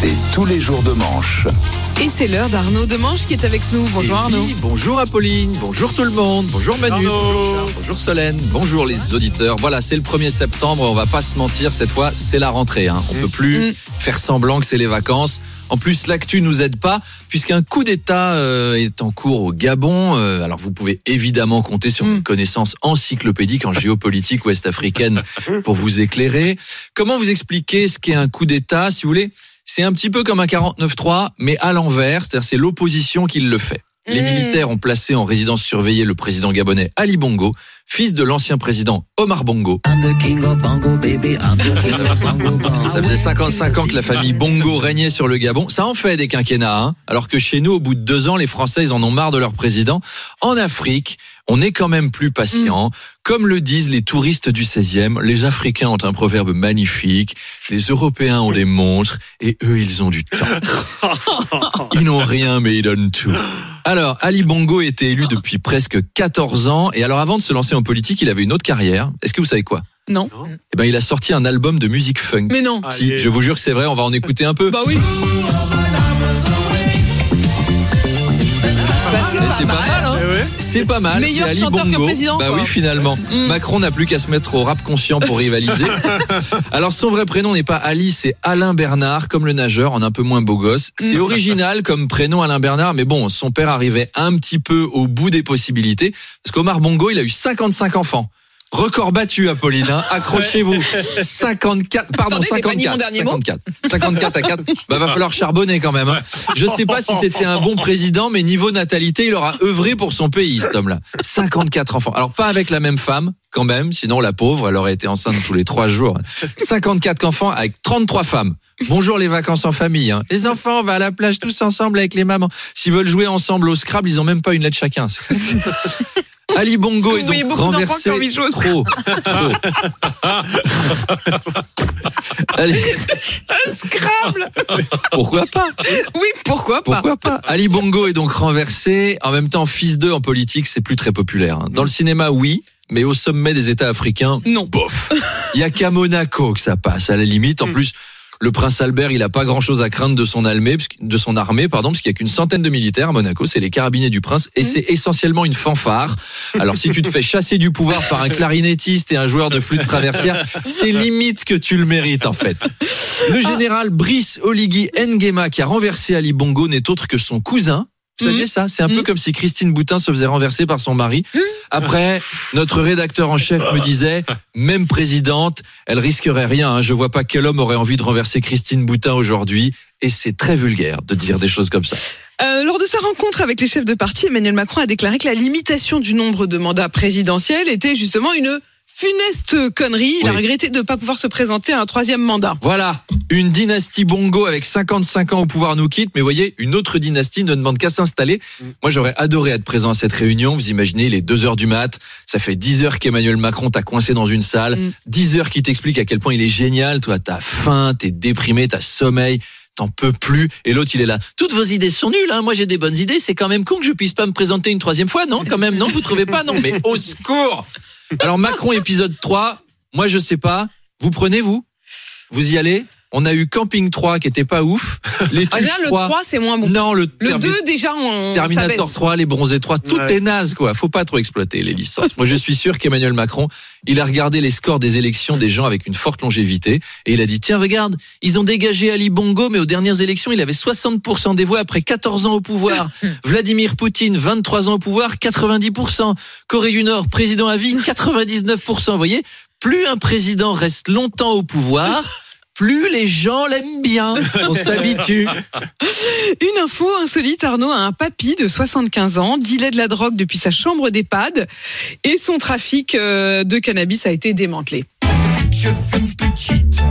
C'est tous les jours de manche. Et c'est l'heure d'Arnaud Demanche qui est avec nous. Bonjour Et Arnaud. oui, bonjour Apolline, bonjour tout le monde, bonjour Manu, bonjour Solène, bonjour les auditeurs. Voilà, c'est le 1er septembre, on va pas se mentir, cette fois c'est la rentrée. Hein. On peut plus Mm. faire semblant que c'est les vacances. En plus, l'actu nous aide pas, puisqu'un coup d'État euh, est en cours au Gabon. Euh, alors, vous pouvez évidemment compter sur Mm. une connaissance encyclopédique en géopolitique ouest-africaine pour vous éclairer. Comment vous expliquer ce qu'est un coup d'État, si vous voulez? C'est un petit peu comme un 49-3, mais à l'envers, c'est-à-dire c'est l'opposition qui le fait. Les Mm. militaires ont placé en résidence surveillée le président gabonais Ali Bongo, fils de l'ancien président Omar Bongo. Ça faisait 55 ans que la famille Bongo régnait sur le Gabon. Ça en fait des quinquennats, hein alors que chez nous, au bout de deux ans, les Français, ils en ont marre de leur président. En Afrique, on est quand même plus patient. Comme le disent les touristes du 16e, les Africains ont un proverbe magnifique, les Européens ont des montres et eux, ils ont du temps. Ils n'ont rien, mais ils donnent tout. Alors, Ali Bongo était élu depuis presque 14 ans. Et alors, avant de se lancer en politique, il avait une autre carrière. Est-ce que vous savez quoi? Non. Eh ben, il a sorti un album de musique funk. Mais non. Si, je vous jure que c'est vrai, on va en écouter un peu. Bah oui. C'est Et pas c'est pas mal. hein C'est pas mal. Meilleur c'est Ali chanteur que Bongo. président, bah quoi. oui, finalement. Mm. Macron n'a plus qu'à se mettre au rap conscient pour rivaliser. Alors son vrai prénom n'est pas Ali, c'est Alain Bernard, comme le nageur, en un peu moins beau gosse. C'est Mm. original comme prénom Alain Bernard, mais bon, son père arrivait un petit peu au bout des possibilités, parce qu'Omar Bongo, il a eu 55 enfants. Record battu, Apolline. hein. Accrochez-vous. 54, pardon, Attendez, j'ai pas dit 54. mon dernier mot. 54. 54 à 4. Bah, va falloir charbonner quand même. hein. Je sais pas si c'était un bon président, mais niveau natalité, il aura œuvré pour son pays, cet homme-là. 54 enfants. Alors, pas avec la même femme, quand même. Sinon, la pauvre, elle aurait été enceinte tous les trois jours. 54 enfants avec 33 femmes. Bonjour les vacances en famille. hein. Les enfants, on va à la plage tous ensemble avec les mamans. S'ils veulent jouer ensemble au Scrabble, ils ont même pas une lettre chacun. Ali Bongo est donc renversé trop, trop. Allez, Scrabble. pourquoi pas Oui, pourquoi pas Pourquoi pas Ali Bongo est donc renversé. En même temps, fils d'eux en politique, c'est plus très populaire. hein. Dans le cinéma, oui, mais au sommet des États africains, Non. bof. Il y a qu'à Monaco que ça passe, à la limite. En plus, le prince Albert, il a pas grand-chose à craindre de son armée, parce que- de son armée, pardon, parce qu'il y a qu'une centaine de militaires à Monaco. C'est les carabiniers du prince, et c'est essentiellement une fanfare. Alors, si tu te fais chasser du pouvoir par un clarinettiste et un joueur de flûte traversière, c'est limite que tu le mérites, en fait. Le général Brice Oligui Nguema, qui a renversé Ali Bongo, n'est autre que son cousin. Vous saviez ça? C'est un peu Mhm. comme si Christine Boutin se faisait renverser par son mari. Après, notre rédacteur en chef me disait, même présidente, elle risquerait rien. hein. Je vois pas quel homme aurait envie de renverser Christine Boutin aujourd'hui. Et c'est très vulgaire de dire des choses comme ça. Euh, lors de sa rencontre avec les chefs de parti, Emmanuel Macron a déclaré que la limitation du nombre de mandats présidentiels était justement une funeste connerie. Il a regretté de ne pas pouvoir se présenter à un troisième mandat. Voilà, une dynastie Bongo avec 55 ans au pouvoir nous quitte, mais voyez, une autre dynastie ne demande qu'à s'installer. Moi, j'aurais adoré être présent à cette réunion. Vous imaginez, il est 2 heures du mat, ça fait 10 heures qu'Emmanuel Macron t'a coincé dans une salle, Mm. 10 heures qui t'explique à quel point il est génial. Toi, t'as faim, t'es déprimé, t'as sommeil. T'en peux plus. Et l'autre, il est là. Toutes vos idées sont nulles, hein. Moi, j'ai des bonnes idées. C'est quand même con que je puisse pas me présenter une troisième fois, non? Quand même, non? Vous trouvez pas? Non. Mais au secours! Alors, Macron épisode 3. Moi, je sais pas. Vous prenez, vous? Vous y allez? On a eu Camping 3 qui était pas ouf. Les Ah, le 3. 3, c'est moins bon. Non, le, Le Termi- 2, déjà, on, Terminator baisse. 3, les Bronzés 3, tout Ouais. est naze quoi. Faut pas trop exploiter les licences. Moi, je suis sûr qu'Emmanuel Macron, il a regardé les scores des élections des gens avec une forte longévité et il a dit tiens regarde, ils ont dégagé Ali Bongo, mais aux dernières élections, il avait 60% des voix après 14 ans au pouvoir. Vladimir Poutine, 23 ans au pouvoir, 90%. Corée du Nord, président à vie, 99%. Vous voyez, plus un président reste longtemps au pouvoir. Plus les gens l'aiment bien, on s'habitue. Une info insolite, Arnaud a un papy de 75 ans, dealait de la drogue depuis sa chambre d'EHPAD et son trafic euh, de cannabis a été démantelé. Je fume petite,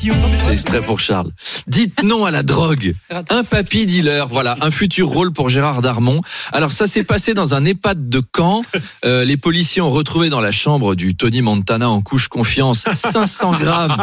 C'est extrait pour Charles. Dites non à la drogue. Un papy dealer, voilà, un futur rôle pour Gérard Darmon. Alors ça s'est passé dans un EHPAD de Caen. Euh, les policiers ont retrouvé dans la chambre du Tony Montana en couche confiance 500 grammes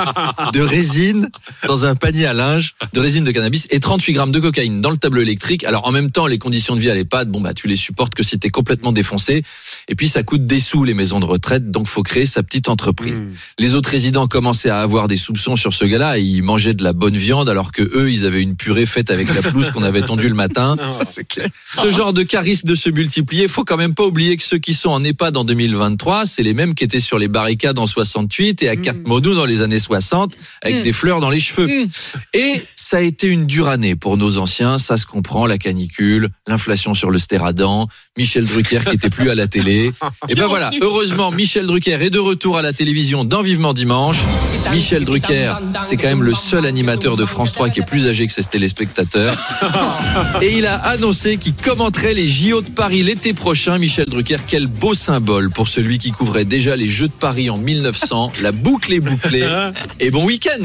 de résine dans un panier à linge, de résine de cannabis et 38 grammes de cocaïne dans le tableau électrique. Alors en même temps, les conditions de vie à l'EHPAD, bon bah tu les supportes que si t'es complètement défoncé. Et puis ça coûte des sous les maisons de retraite, donc faut créer sa petite entreprise. Les autres résidents commençaient à avoir des soupçons sur ce gars-là. Ils mangeaient de la bonne viande alors que eux, ils avaient une purée faite avec la pelouse qu'on avait tondue le matin. clair. Ce genre de cas risque de se multiplier. Faut quand même pas oublier que ceux qui sont en EHPAD en 2023, c'est les mêmes qui étaient sur les barricades en 68 et à Katmandou dans les années 60 avec Mm. des fleurs dans les cheveux. Mm. Et ça a été une dure année pour nos anciens, ça se comprend, la canicule, l'inflation sur le stéradant, Michel Drucker qui était plus à la télé. Et ben voilà, heureusement Michel Drucker est de retour à la télévision dans Vivement Dimanche. Michel Drucker, c'est quand même le seul animateur de France 3 qui est plus âgé que ses téléspectateurs. Et il a annoncé qu'il commenterait les JO de Paris l'été prochain. Michel Drucker, quel beau symbole pour celui qui couvrait déjà les Jeux de Paris en 1900. La boucle est bouclée. Et bon week-end